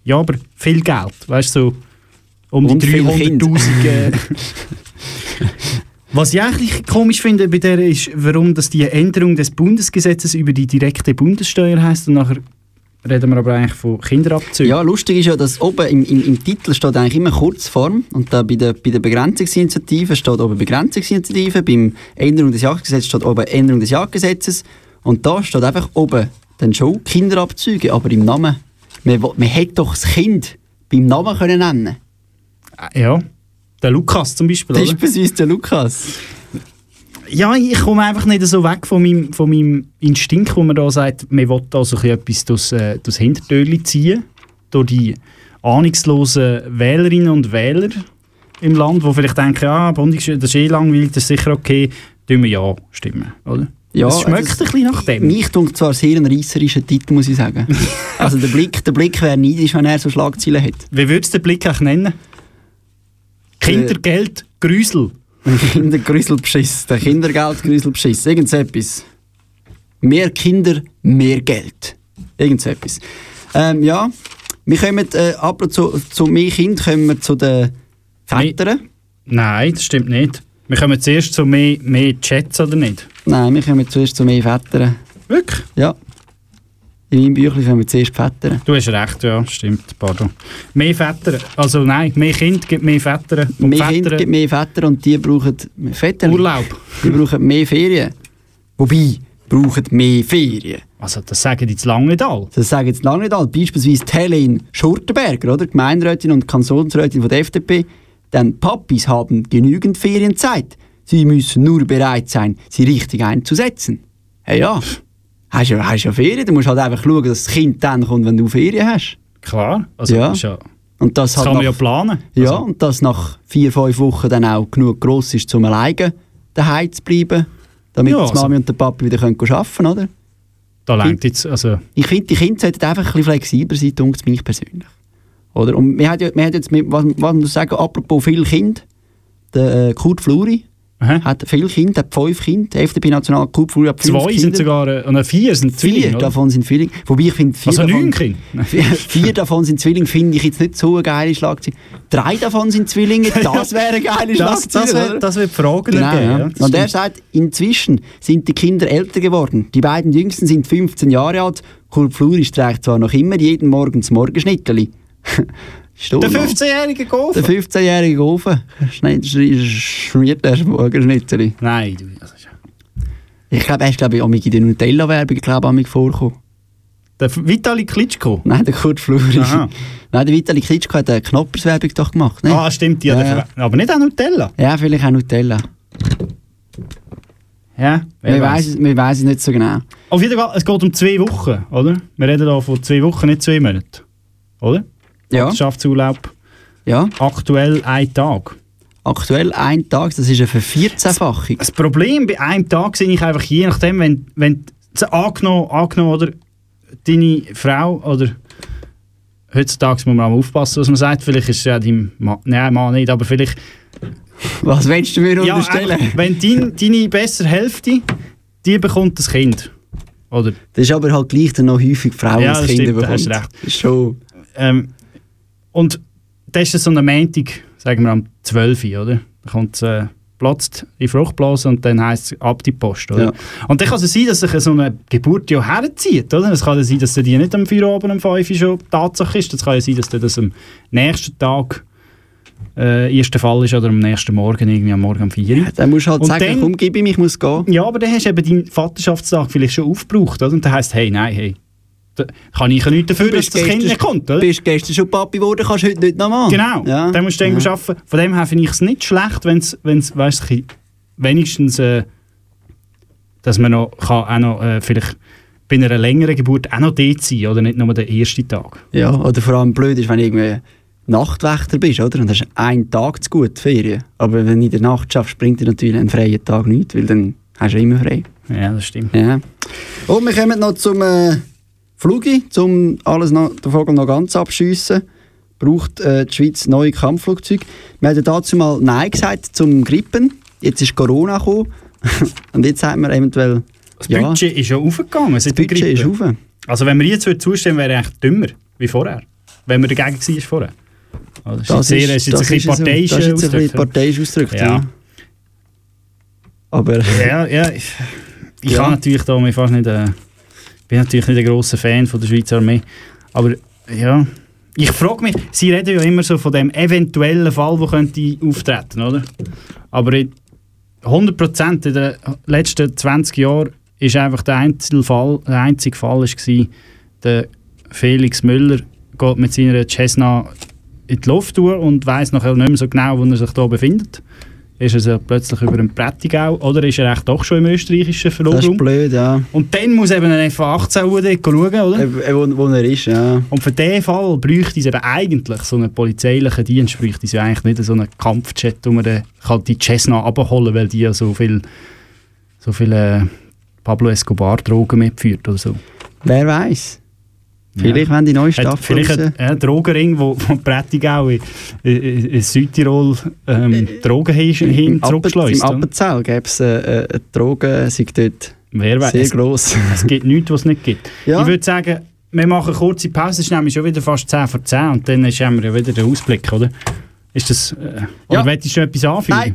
Ja, aber viel Geld. Weißt du, so um Und die viel Kind. 300'000... Äh, Was ich eigentlich komisch finde bei der ist, warum das die Änderung des Bundesgesetzes über die direkte Bundessteuer heißt und nachher reden wir aber eigentlich von Kinderabzügen. Ja, lustig ist ja, dass oben im, im, im Titel steht eigentlich immer Kurzform und da bei der, bei der Begrenzungsinitiative steht oben Begrenzungsinitiative, beim Änderung des Jagdgesetzes steht oben Änderung des Jagdgesetzes und da steht einfach oben dann schon Kinderabzüge, aber im Namen. Man, man hätte doch das Kind beim Namen können nennen Ja, der Lukas zum Beispiel, oder? Beispielsweise der Lukas. Ja, ich komme einfach nicht so weg von meinem, von meinem Instinkt, wo man da sagt, man will da so etwas durchs, äh, durchs ziehen, durch die ahnungslosen Wählerinnen und Wähler im Land, die vielleicht denken, ah, Bundessteuer, das ist eh langweilig, das ist sicher okay, tun wir ja stimmen, oder? Ja, es schmeckt das- ein bisschen nach dem. Mich dunkt zwar sehr ein reisserischer Titel, muss ich sagen. also der Blick, der Blick wäre neidisch, wenn er so Schlagzeilen hätte. Wie würdest du den Blick eigentlich nennen? Kindergeld, Grüsel. Kindergrüselbeschiss, der Kindergeldgrüselbeschiss, irgend so etwas. Mehr Kinder, mehr Geld. Irgend so etwas. Ähm, ja, wir kommen, äh, apropos zu, zu mehr Kind, kommen wir zu den Vätern. Nein, das stimmt nicht. Wir kommen zuerst zu mehr, mehr Chats, oder nicht? Nein, wir kommen zuerst zu mehr Vätern. Wirklich? Ja. In meinem Büchlein kommen wir zuerst Väter. Du hast recht, ja, stimmt, pardon. Mehr Väter, also nein, mehr Kind gibt mehr Väter. Mehr Väter- Kinder gibt mehr Väter und die brauchen Väter. Urlaub. Die brauchen mehr Ferien. Wobei, brauchen mehr Ferien. Also das sagen die zu lange nicht all. Das sagen jetzt lange nicht alle. Beispielsweise die Helene Schurtenberger, oder? Gemeinderätin und Kantonsrätin von der FDP. Denn Papis haben genügend Ferienzeit. Sie müssen nur bereit sein, sie richtig einzusetzen. Hey, ja, hast ja, hast ja Ferien, du musst halt einfach schauen, dass das Kind dann kommt, wenn du Ferien hast. Klar, also Ja. ja, Und das, das halt kann man ja nach- planen. Ja, Also, und dass nach vier, fünf Wochen dann auch genug gross ist, um alleine daheim zu bleiben, damit Ja, die also- Mami und der Papi wieder können arbeiten können, oder? da lenkt jetzt, also Ich finde, die Kinder sollten einfach ein bisschen flexibler sein, dunkt mich persönlich. Oder? Und wir haben, ja, wir haben jetzt, mit, was, was muss ich sagen, apropos viele Kinder, der äh, Kurt Fluri hat viele Kinder, hat fünf Kinder, die FDP-National Kurt Fluri hat fünf zwei Kinder. sind sogar, äh, oder vier sind Zwillinge, Vier oder? davon sind Zwillinge. Wobei ich finde, vier, Also davon, vier, vier davon sind Zwillinge, finde ich jetzt nicht so eine geile Schlagzeile. Drei davon sind Zwillinge, das wäre eine geile Das- Schlagzeile. das wär- oder? das wird Fragen genau, ergeben, ja. Und er sagt, inzwischen sind die Kinder älter geworden. Die beiden Jüngsten sind 15 Jahre alt. Kurt Fluri trägt zwar noch immer jeden Morgen das Morgenschnitteli. Der noch. 15-jährige Golf. Der 15-jährige Ofen schmiert er Morgenschnitteli. Nein, du, also, Ich glaube, er ist glaube ich, auch in der Nutella-Werbung glaube ich, vorgekommen. Der Vitali Klitschko? Nein, der Kurt Fluri. Nein, der Vitali Klitschko hat eine Knoppers-Werbung doch gemacht. Ne? Ah, stimmt, die hat ja, er aber nicht auch Nutella. ja, vielleicht auch Nutella. Ja, wer weiß. wir weiss es nicht so genau. Auf jeden Fall, es geht um zwei Wochen, oder? Wir reden hier von zwei Wochen, nicht zwei Monaten. Oder? Ja. Vaterschaftsurlaub. Ja. Aktuell ein Tag. Aktuell ein Tag, das ist eine Vervierzehnfachung. Das Problem bei einem Tag sehe ich einfach, je nachdem, wenn, wenn angenommen, angenommen oder deine Frau oder heutzutage muss man auch aufpassen, was man sagt, vielleicht ist es ja dein Mann, nein, Mann nicht, aber vielleicht... Was willst du mir ja, unterstellen? einfach, wenn dein, deine bessere Hälfte, die bekommt das Kind. Oder? Das ist aber halt gleich dann noch häufig die Frau, die Ja, das das Kind stimmt, da bekommt. hast recht. Das Schon. Ähm, und das ist so eine Montag, sagen wir am 12 Uhr, oder? Da kommt es, äh, platzt in Fruchtblase und dann heisst es ab die Post, oder? Ja. Und dann kann es sein, dass sich so eine Geburt ja herzieht, oder? Es kann ja sein, dass die nicht am Feierabend um 5 Uhr schon Tatsache ist. Es kann ja sein, dass das am nächsten Tag äh, erster Fall ist oder am nächsten Morgen, irgendwie am Morgen um 4 Uhr. Dann musst du halt Und sagen, dann- komm, gib ihm, ich muss gehen. Ja, aber dann hast du eben deinen Vaterschaftstag vielleicht schon aufgebraucht, oder? Und dann heisst hey, nein, hey, kann ich nichts dafür, dass das Kind nicht kommt, oder? Du bist gestern schon Papi geworden, kannst du heute nicht noch machen. Genau, Ja. dann musst du irgendwo Ja. arbeiten. Von dem her finde ich es nicht schlecht, wenn es, weißt, bisschen- wenigstens, äh, dass man noch, kann auch noch äh, vielleicht bei einer längeren Geburt auch noch dort sein oder nicht nur den ersten Tag. Ja, oder vor allem blöd ist, wenn du irgendwie Nachtwächter bist, oder? Und hast einen Tag zu gut, Ferien. Aber wenn du in der Nacht schaffst, bringt dir natürlich einen freien Tag nichts, weil dann hast du immer frei. Ja, das stimmt. Ja. Und wir kommen noch zum äh, Flugi, um alles noch, den Vogel noch ganz abschiessen. Braucht äh, die Schweiz neue Kampfflugzeuge. Wir haben dazu mal Nein gesagt zum Grippen. Jetzt ist Corona gekommen. Und jetzt sagt man eventuell Das Ja. Budget ist ja aufgegangen. Das Budget ist rauf. Also wenn wir jetzt würden zustimmen, wäre echt dümmer wie vorher. Wenn wir dagegen war vorher. Also, das, ist jetzt sehr, ist ein das bisschen so- Das ist jetzt ein bisschen parteiisch ausgedrückt, ja. Ja. Aber Ja, ja. Ich, ich Ja. kann natürlich da fast nicht, äh, bin natürlich nicht ein grosser Fan von der Schweizer Armee. Aber ja, ich frage mich, sie reden ja immer so von dem eventuellen Fall, der könnte auftreten, oder? Aber in 100% in den letzten 20 Jahren ist einfach der einzige Fall, der einzige Fall ist gewesen, der Felix Müller geht mit seiner Cessna in die Luft und weiß nachher nicht mehr so genau, wo er sich da befindet. Ist er so plötzlich über den Prättigau oder ist er echt doch schon im österreichischen das ist Verlobung? blöd, ja. Und dann muss eben ein F-18 dort schauen, oder? Äh, Wo, wo er ist, ja. Und für diesen Fall bräuchte es eben eigentlich so einen polizeilichen Dienst, bräuchte es ja eigentlich nicht so einen Kampfjet, wo man dann kann die Cessna abholen weil die ja so viel, so viel äh, Pablo Escobar Drogen mitführt oder so. Wer weiß? Vielleicht, wenn die neue Staffel vielleicht raus- ein, ein Drogenring, wo von Prättigau in, in, in Südtirol ähm, Drogen hin, hin zurückschleust. Im? Appenzell gäbe es äh, äh, eine Drogen, sei dort Wer sehr Es- gross. Es gibt nichts, was es nicht gibt. Ja. Ich würde sagen, wir machen eine kurze Pause, es ist nämlich schon wieder fast 10 vor 10 und dann haben wir ja wieder den Ausblick, oder? Ist das... Äh, oder Ja. du etwas anfügen? Nein.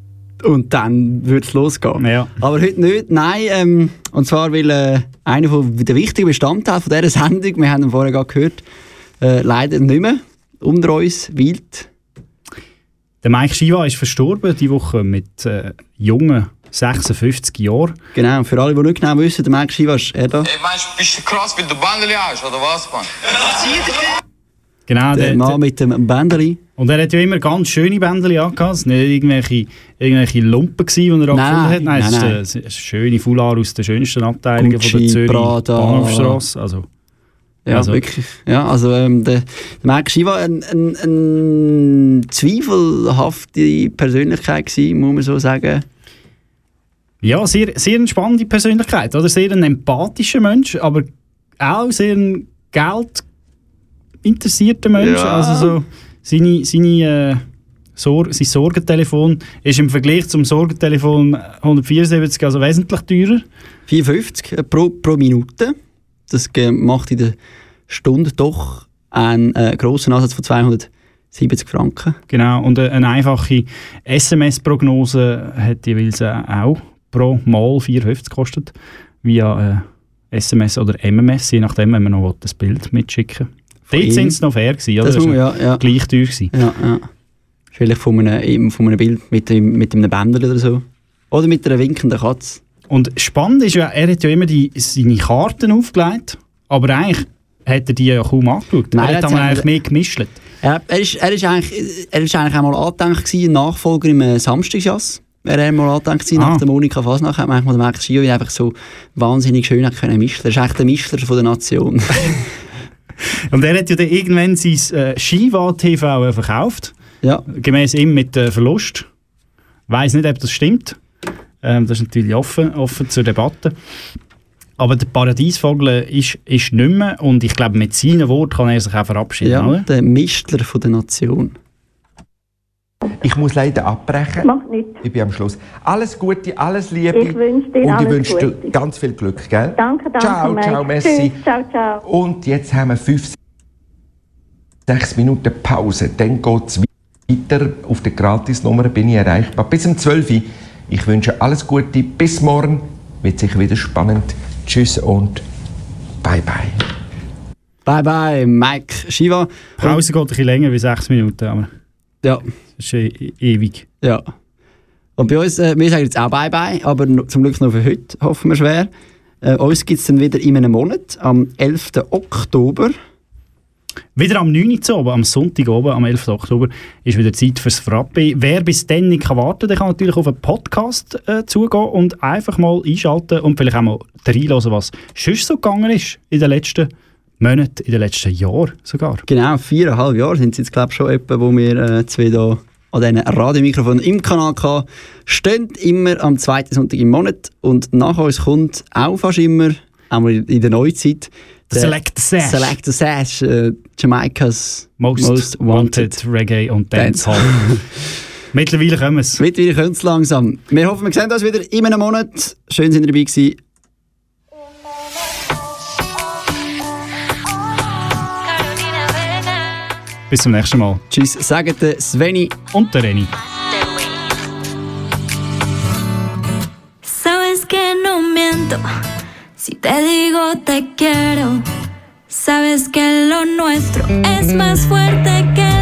Und dann würde es losgehen. Ja. Aber heute nicht. Nein, ähm, und zwar weil äh, einer von der wichtigen Bestandteile von dieser Sendung, wir haben ihn vorher gerade gehört, äh, leider nicht mehr unter uns weilt. Der Mike Shiva ist verstorben diese Woche mit äh, jungen 56 Jahren. Genau, und für alle, die nicht genau wissen, der Mike Shiva ist er da. Ey, meinst du, bist du krass, weil du Bandeli hast, oder was, Mann? Genau, Der Mann mit dem Bändeli. Und er hat ja immer ganz schöne Bändeli angehabt. Es waren nicht irgendwelche, irgendwelche Lumpen, gewesen, die er abgefunden hat. Nein, nein, nein. eine, es ist eine schöne Foulard aus den schönsten Abteilungen von der Gucci, Zürich Prada. Bahnhofstrasse. Also, Ja, also, wirklich. Ja, also ähm, der, der Mike Shiva ein, ein, ein zweifelhafte Persönlichkeit gewesen, muss man so sagen. Ja, sehr, sehr eine spannende Persönlichkeit. Oder? Sehr ein empathischer Mensch, aber auch sehr ein geldinteressierter Mensch. Ja. Also so seine, seine, äh, Sor sein Sorgentelefon ist im Vergleich zum Sorgentelefon 174 also wesentlich teurer. 54 pro, pro Minute. Das macht in der Stunde doch einen äh, grossen Ansatz von 270 Franken. Genau, und äh, eine einfache SMS-Prognose hat jeweils äh, auch pro Mal 4,50 gekostet. Via äh, SMS oder MMS, je nachdem, wenn man noch das Bild mitschicken will. Dort sind es noch fair gewesen, oder? Das muss ist ja, ja. Gleich teuer gewesen. Ja, ja. Vielleicht von einem, von einem Bild mit, mit einem Bändel oder so. Oder mit einer winkenden Katze. Und spannend ist ja, er hat ja immer die, seine Karten aufgelegt, aber eigentlich hat er die ja kaum angeschaut. Nein, er hat hat eigentlich mehr gemischt. Er, er, ist, er, ist eigentlich, er ist eigentlich einmal angedenkt gewesen, Nachfolger im äh, Samstagsjass. Er einmal angedenkt gewesen, Ah. nach der Monika Fasnacht, hat man eigentlich mal den Max einfach so wahnsinnig schön hat können mischen. Er ist eigentlich der Mischler von der Nation. Und er hat ja dann irgendwann sein äh, Shiva TV äh, verkauft. Ja. Gemäß ihm mit äh, Verlust. Weiß nicht, ob das stimmt. Ähm, das ist natürlich offen, offen zur Debatte. Aber der Paradiesvogel ist, ist nicht mehr und ich glaube, mit seinen Worten kann er sich auch verabschieden. ja, Oder? der Mischler von der Nation. Ich muss leider abbrechen. Macht nichts. Ich bin am Schluss. Alles Gute, alles Liebe. Ich wünsche dir Und ich wünsche dir ganz viel Glück, gell? Danke, danke, Ciao, Mike. ciao, merci. Tschüss, ciao, ciao. Und jetzt haben wir fünf, sechs Minuten Pause. Dann geht es weiter. Auf der Gratisnummer bin ich erreichbar. Bis um 12 Uhr. Ich wünsche alles Gute. Bis morgen. Wird sicher wieder spannend. Tschüss und bye bye. Bye bye, Mike Shiva. Pause geht ein bisschen länger wie sechs Minuten, aber Ja. das ist e ewig. Ja. Und bei uns, äh, wir sagen jetzt auch Bye-bye, aber zum Glück noch für heute, hoffen wir schwer. Äh, uns gibt es dann wieder in einem Monat, am 11. Oktober. Wieder am 9. Uhr oben, am Sonntag oben, am 11. Oktober, ist wieder Zeit fürs Frappe. Wer bis dann nicht kann warten kann, der kann natürlich auf einen Podcast äh, zugehen und einfach mal einschalten und vielleicht auch mal reinhören, was sonst so gegangen ist in den letzten Monaten, in den letzten Jahren sogar. Genau, viereinhalb Jahre sind es jetzt, glaube ich, schon etwa, wo wir äh, zwei da an diesen Radiomikrofonen im Kanal hatten. Stehen immer am zweiten Sonntag im Monat und nach uns kommt auch fast immer, einmal in der Neuzeit, Der Select Sash. Select the Sash, äh, Jamaikas Most, wanted, Reggae und Dancehall. Mittlerweile kommen es. Mittlerweile kommt es langsam. Wir hoffen, wir sehen uns wieder in einem Monat. Schön, sind ihr dabei gewesen. Bis zum nächsten Mal. Tschüss, sagen der Sveni und der Reni. Sabes que no miento si te digo te quiero. Sabes que lo nuestro es más fuerte que